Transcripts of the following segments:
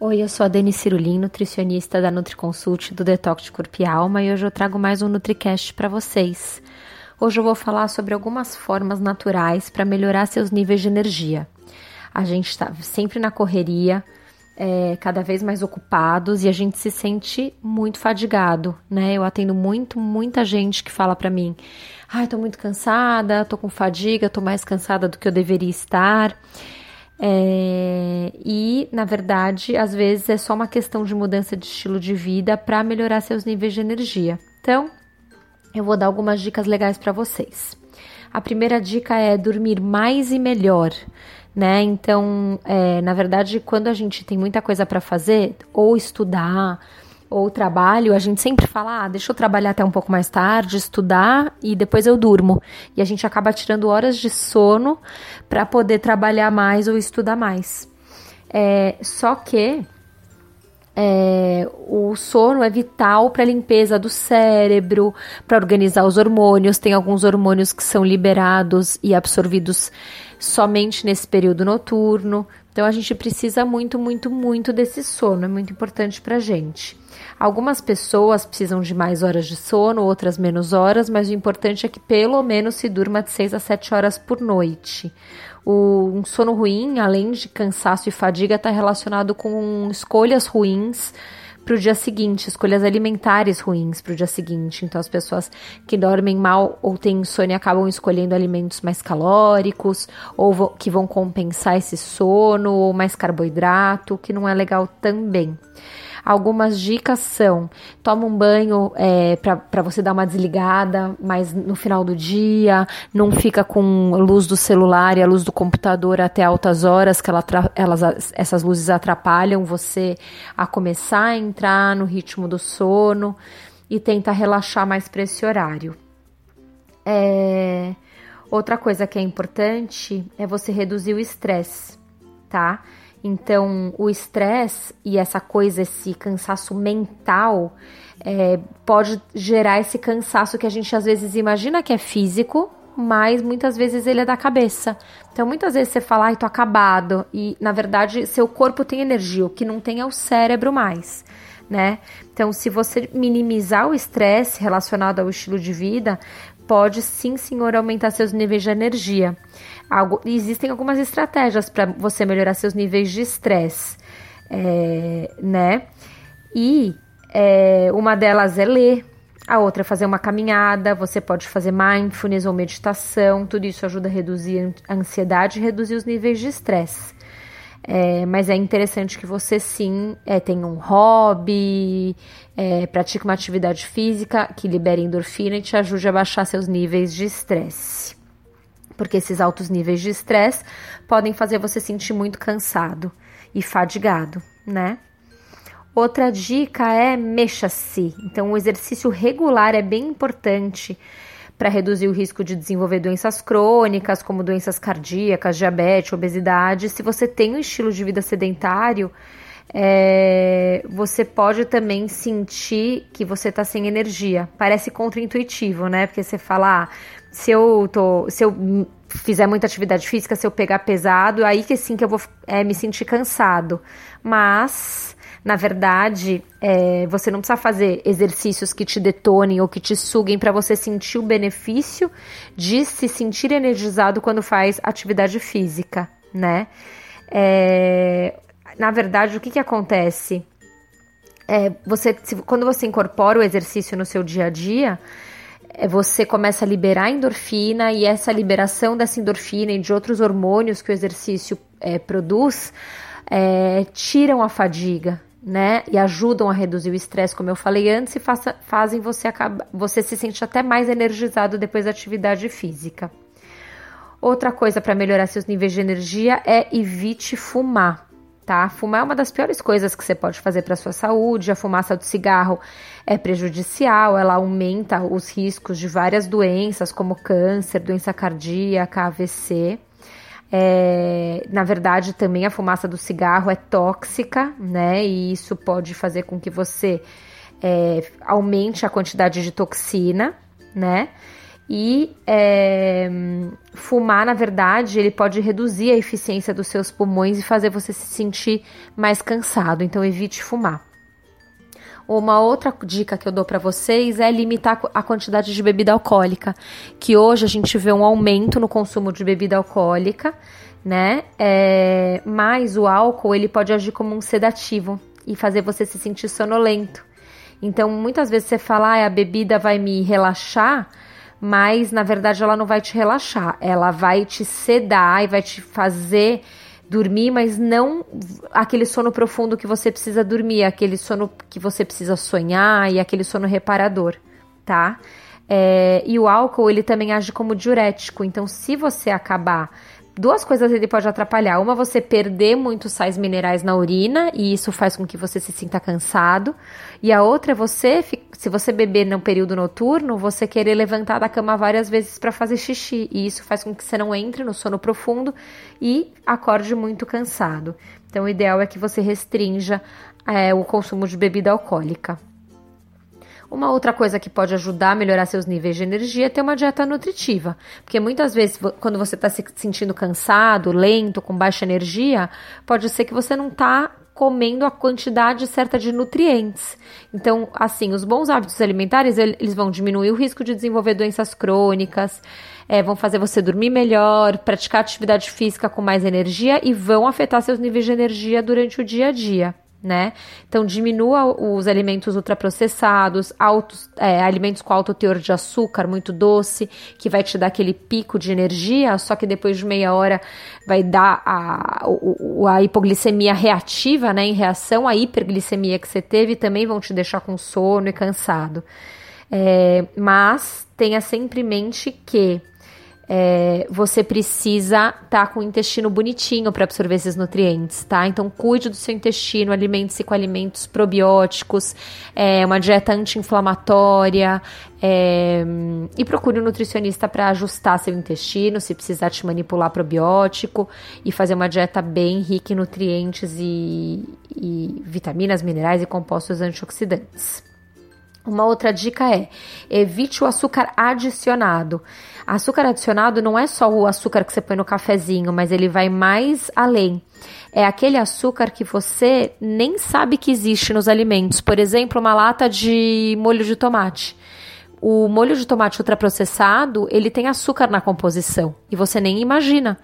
Oi, eu sou a Dani Cirulim, nutricionista da NutriConsult do Detox de Corpo e Alma e hoje eu trago mais um NutriCast para vocês. Hoje eu vou falar sobre algumas formas naturais para melhorar seus níveis de energia. A gente está sempre na correria, é, cada vez mais ocupados e a gente se sente muito fadigado, né? Eu atendo muito, muita gente que fala para mim: ai, tô muito cansada, tô com fadiga, tô mais cansada do que eu deveria estar. É, e, na verdade, às vezes é só uma questão de mudança de estilo de vida para melhorar seus níveis de energia. Então, eu vou dar algumas dicas legais para vocês. A primeira dica é dormir mais e melhor, né? Então, é, na verdade, quando a gente tem muita coisa para fazer, ou estudar, ou trabalho, a gente sempre fala, ah, deixa eu trabalhar até um pouco mais tarde, estudar e depois eu durmo. E a gente acaba tirando horas de sono para poder trabalhar mais ou estudar mais. É, só que é, o sono é vital para a limpeza do cérebro, para organizar os hormônios. Tem alguns hormônios que são liberados e absorvidos somente nesse período noturno. Então a gente precisa muito, muito, muito desse sono. É muito importante para gente. Algumas pessoas precisam de mais horas de sono, outras menos horas, mas o importante é que pelo menos se durma de 6 a 7 horas por noite. O, um sono ruim, além de cansaço e fadiga, está relacionado com escolhas ruins para o dia seguinte, escolhas alimentares ruins para o dia seguinte. Então, as pessoas que dormem mal ou têm insônia acabam escolhendo alimentos mais calóricos ou que vão compensar esse sono, ou mais carboidrato, que não é legal também. Algumas dicas são: toma um banho é, para você dar uma desligada, mas no final do dia, não fica com luz do celular e a luz do computador até altas horas, que ela, elas, essas luzes atrapalham você a começar a entrar no ritmo do sono e tenta relaxar mais para esse horário. É, outra coisa que é importante é você reduzir o estresse, tá? Então, o estresse e essa coisa, esse cansaço mental, é, pode gerar esse cansaço que a gente às vezes imagina que é físico, mas muitas vezes ele é da cabeça. Então, muitas vezes você fala, ai, tô acabado, e na verdade seu corpo tem energia, o que não tem é o cérebro mais. Né? Então, se você minimizar o estresse relacionado ao estilo de vida, pode sim, senhor, aumentar seus níveis de energia. Algo, existem algumas estratégias para você melhorar seus níveis de estresse, é, né? E é, uma delas é ler, a outra é fazer uma caminhada, você pode fazer mindfulness ou meditação, tudo isso ajuda a reduzir a ansiedade e reduzir os níveis de estresse. É, mas é interessante que você sim é, tenha um hobby, é, pratique uma atividade física que libere endorfina e te ajude a baixar seus níveis de estresse porque esses altos níveis de estresse podem fazer você sentir muito cansado e fadigado, né? Outra dica é mexa-se. Então, o exercício regular é bem importante para reduzir o risco de desenvolver doenças crônicas, como doenças cardíacas, diabetes, obesidade. Se você tem um estilo de vida sedentário, é, você pode também sentir que você está sem energia. Parece contraintuitivo, né? Porque você fala, ah, se eu tô, se eu fizer muita atividade física, se eu pegar pesado, aí que sim que eu vou é, me sentir cansado. Mas, na verdade, é, você não precisa fazer exercícios que te detonem ou que te suguem para você sentir o benefício de se sentir energizado quando faz atividade física, né? É, na verdade, o que, que acontece? É, você, se, quando você incorpora o exercício no seu dia a dia, é, você começa a liberar endorfina e essa liberação dessa endorfina e de outros hormônios que o exercício é, produz é, tiram a fadiga, né? E ajudam a reduzir o estresse, como eu falei antes, e faça, fazem você, acaba, você se sentir até mais energizado depois da atividade física. Outra coisa para melhorar seus níveis de energia é evite fumar tá? Fumar é uma das piores coisas que você pode fazer para sua saúde. A fumaça do cigarro é prejudicial, ela aumenta os riscos de várias doenças, como câncer, doença cardíaca, AVC. É, na verdade, também a fumaça do cigarro é tóxica, né? E isso pode fazer com que você é, aumente a quantidade de toxina, né? E é, fumar, na verdade, ele pode reduzir a eficiência dos seus pulmões e fazer você se sentir mais cansado. Então, evite fumar. Uma outra dica que eu dou para vocês é limitar a quantidade de bebida alcoólica, que hoje a gente vê um aumento no consumo de bebida alcoólica, né? É, mas o álcool ele pode agir como um sedativo e fazer você se sentir sonolento. Então, muitas vezes você fala, ah, a bebida vai me relaxar, mas na verdade ela não vai te relaxar, ela vai te sedar e vai te fazer dormir, mas não aquele sono profundo que você precisa dormir, aquele sono que você precisa sonhar e aquele sono reparador, tá? É, e o álcool ele também age como diurético, então se você acabar duas coisas ele pode atrapalhar. Uma, você perder muitos sais minerais na urina, e isso faz com que você se sinta cansado. E a outra é você, se você beber no período noturno, você querer levantar da cama várias vezes para fazer xixi. E isso faz com que você não entre no sono profundo e acorde muito cansado. Então, o ideal é que você restrinja é, o consumo de bebida alcoólica. Uma outra coisa que pode ajudar a melhorar seus níveis de energia é ter uma dieta nutritiva. Porque muitas vezes, quando você está se sentindo cansado, lento, com baixa energia, pode ser que você não está comendo a quantidade certa de nutrientes. Então, assim, os bons hábitos alimentares, eles vão diminuir o risco de desenvolver doenças crônicas, é, vão fazer você dormir melhor, praticar atividade física com mais energia e vão afetar seus níveis de energia durante o dia a dia né? Então diminua os alimentos ultraprocessados, altos, é, alimentos com alto teor de açúcar, muito doce, que vai te dar aquele pico de energia, só que depois de meia hora vai dar a, a, hipoglicemia reativa, né? Em reação à hiperglicemia que você teve, também vão te deixar com sono e cansado. É, mas tenha sempre em mente que é, você precisa estar tá com o intestino bonitinho para absorver esses nutrientes, tá? Então, cuide do seu intestino, alimente-se com alimentos probióticos, é, uma dieta anti-inflamatória é, e procure um nutricionista para ajustar seu intestino, se precisar te manipular probiótico e fazer uma dieta bem rica em nutrientes e, e vitaminas, minerais e compostos antioxidantes. Uma outra dica é evite o açúcar adicionado. Açúcar adicionado não é só o açúcar que você põe no cafezinho, mas ele vai mais além. É aquele açúcar que você nem sabe que existe nos alimentos. Por exemplo, uma lata de molho de tomate. O molho de tomate ultraprocessado, ele tem açúcar na composição e você nem imagina.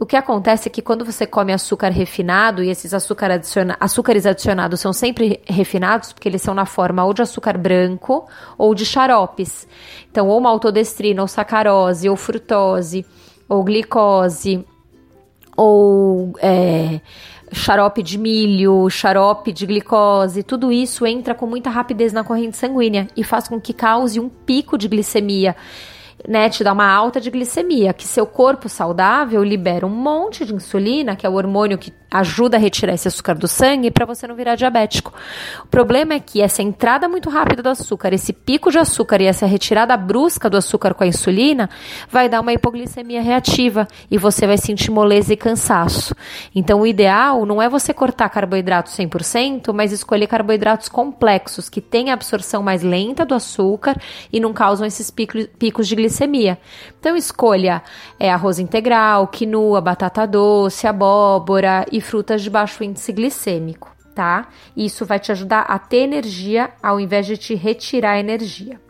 O que acontece é que quando você come açúcar refinado, e esses açúcar adiciona açúcares adicionados são sempre refinados, porque eles são na forma ou de açúcar branco ou de xaropes. Então, ou maltodestrina, ou sacarose, ou frutose, ou glicose, ou é, xarope de milho, xarope de glicose, tudo isso entra com muita rapidez na corrente sanguínea e faz com que cause um pico de glicemia né, te dá uma alta de glicemia, que seu corpo saudável libera um monte de insulina, que é o hormônio que ajuda a retirar esse açúcar do sangue para você não virar diabético. O problema é que essa entrada muito rápida do açúcar, esse pico de açúcar e essa retirada brusca do açúcar com a insulina vai dar uma hipoglicemia reativa e você vai sentir moleza e cansaço. Então o ideal não é você cortar carboidratos 100%, mas escolher carboidratos complexos que têm a absorção mais lenta do açúcar e não causam esses picos de glicemia. Então escolha é, arroz integral, quinoa, batata doce, abóbora e frutas de baixo índice glicêmico, tá? Isso vai te ajudar a ter energia ao invés de te retirar energia.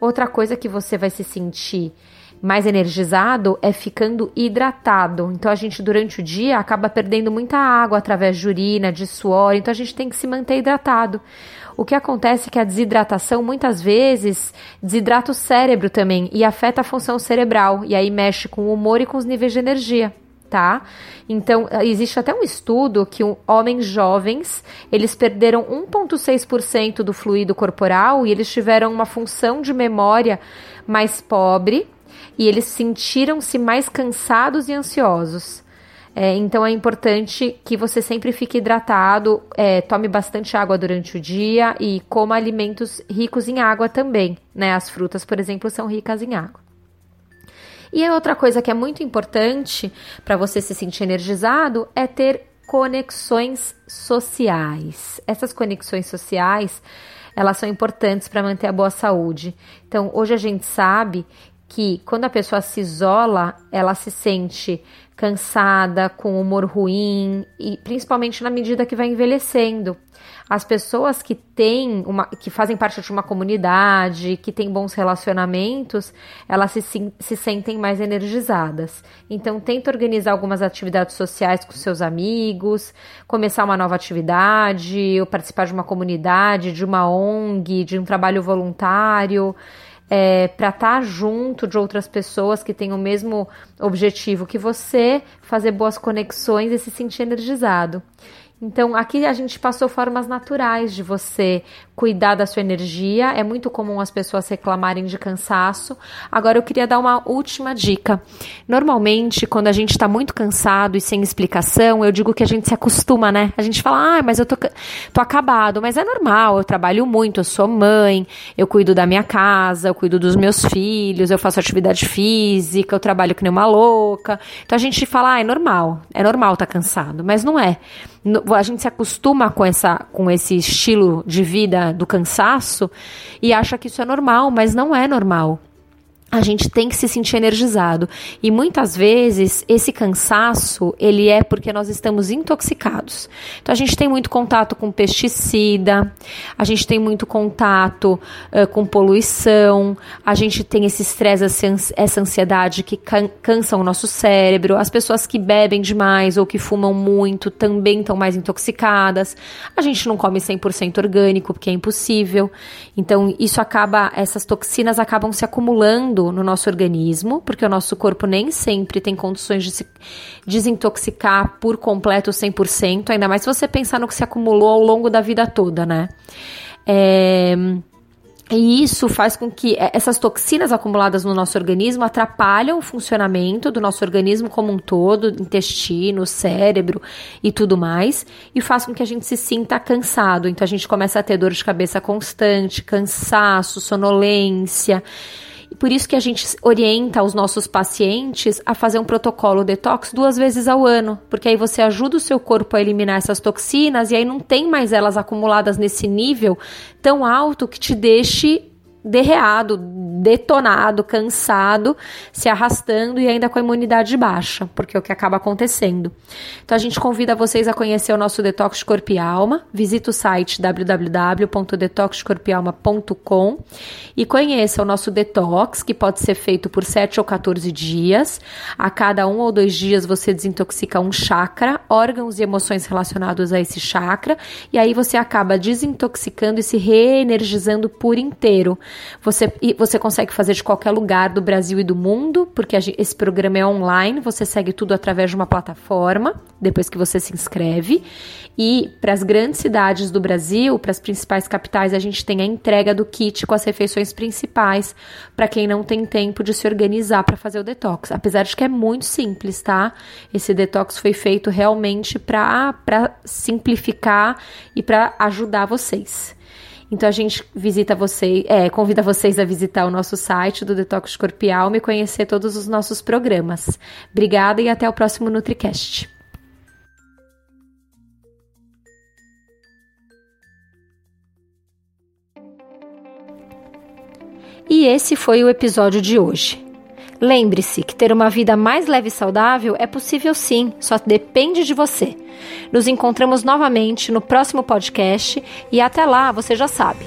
Outra coisa que você vai se sentir mais energizado é ficando hidratado. Então a gente durante o dia acaba perdendo muita água através de urina, de suor, então a gente tem que se manter hidratado. O que acontece é que a desidratação muitas vezes desidrata o cérebro também e afeta a função cerebral e aí mexe com o humor e com os níveis de energia tá? Então, existe até um estudo que um, homens jovens, eles perderam 1,6% do fluido corporal e eles tiveram uma função de memória mais pobre e eles sentiram-se mais cansados e ansiosos. É, então é importante que você sempre fique hidratado, é, tome bastante água durante o dia e coma alimentos ricos em água também. Né? As frutas, por exemplo, são ricas em água. E a outra coisa que é muito importante para você se sentir energizado é ter conexões sociais. Essas conexões sociais, elas são importantes para manter a boa saúde. Então, hoje a gente sabe que quando a pessoa se isola, ela se sente cansada, com humor ruim e principalmente na medida que vai envelhecendo. As pessoas que têm uma, que fazem parte de uma comunidade, que têm bons relacionamentos, elas se, se sentem mais energizadas. Então, tenta organizar algumas atividades sociais com seus amigos, começar uma nova atividade, ou participar de uma comunidade, de uma ONG, de um trabalho voluntário é, para estar tá junto de outras pessoas que têm o mesmo objetivo que você, fazer boas conexões e se sentir energizado. Então, aqui a gente passou formas naturais de você cuidar da sua energia. É muito comum as pessoas reclamarem de cansaço. Agora, eu queria dar uma última dica. Normalmente, quando a gente está muito cansado e sem explicação, eu digo que a gente se acostuma, né? A gente fala, ah, mas eu tô, tô acabado. Mas é normal, eu trabalho muito, eu sou mãe, eu cuido da minha casa, eu cuido dos meus filhos, eu faço atividade física, eu trabalho que nem uma louca. Então, a gente fala, ah, é normal, é normal estar tá cansado. Mas não é a gente se acostuma com, essa, com esse estilo de vida do cansaço e acha que isso é normal, mas não é normal a gente tem que se sentir energizado. E muitas vezes esse cansaço, ele é porque nós estamos intoxicados. Então a gente tem muito contato com pesticida, a gente tem muito contato uh, com poluição, a gente tem esse estresse, essa ansiedade que can cansa o nosso cérebro. As pessoas que bebem demais ou que fumam muito também estão mais intoxicadas. A gente não come 100% orgânico, porque é impossível. Então isso acaba, essas toxinas acabam se acumulando no nosso organismo, porque o nosso corpo nem sempre tem condições de se desintoxicar por completo 100%, ainda mais se você pensar no que se acumulou ao longo da vida toda, né? É... E isso faz com que essas toxinas acumuladas no nosso organismo atrapalham o funcionamento do nosso organismo como um todo, intestino, cérebro e tudo mais, e faz com que a gente se sinta cansado. Então a gente começa a ter dor de cabeça constante, cansaço, sonolência. E por isso que a gente orienta os nossos pacientes a fazer um protocolo detox duas vezes ao ano, porque aí você ajuda o seu corpo a eliminar essas toxinas e aí não tem mais elas acumuladas nesse nível tão alto que te deixe derreado, detonado, cansado, se arrastando e ainda com a imunidade baixa, porque é o que acaba acontecendo. Então a gente convida vocês a conhecer o nosso Detox de Corpo e Alma. Visita o site www.detoxcorpialma.com e conheça o nosso detox, que pode ser feito por 7 ou 14 dias. A cada um ou dois dias você desintoxica um chakra, órgãos e emoções relacionados a esse chakra, e aí você acaba desintoxicando e se reenergizando por inteiro. Você, você consegue fazer de qualquer lugar do Brasil e do mundo, porque esse programa é online, você segue tudo através de uma plataforma, depois que você se inscreve. E para as grandes cidades do Brasil, para as principais capitais, a gente tem a entrega do kit com as refeições principais, para quem não tem tempo de se organizar para fazer o detox. Apesar de que é muito simples, tá? Esse detox foi feito realmente para simplificar e para ajudar vocês. Então a gente visita você, é, convida vocês a visitar o nosso site do Detox Corpial e conhecer todos os nossos programas. Obrigada e até o próximo NutriCast. E esse foi o episódio de hoje. Lembre-se que ter uma vida mais leve e saudável é possível sim, só depende de você. Nos encontramos novamente no próximo podcast e até lá, você já sabe.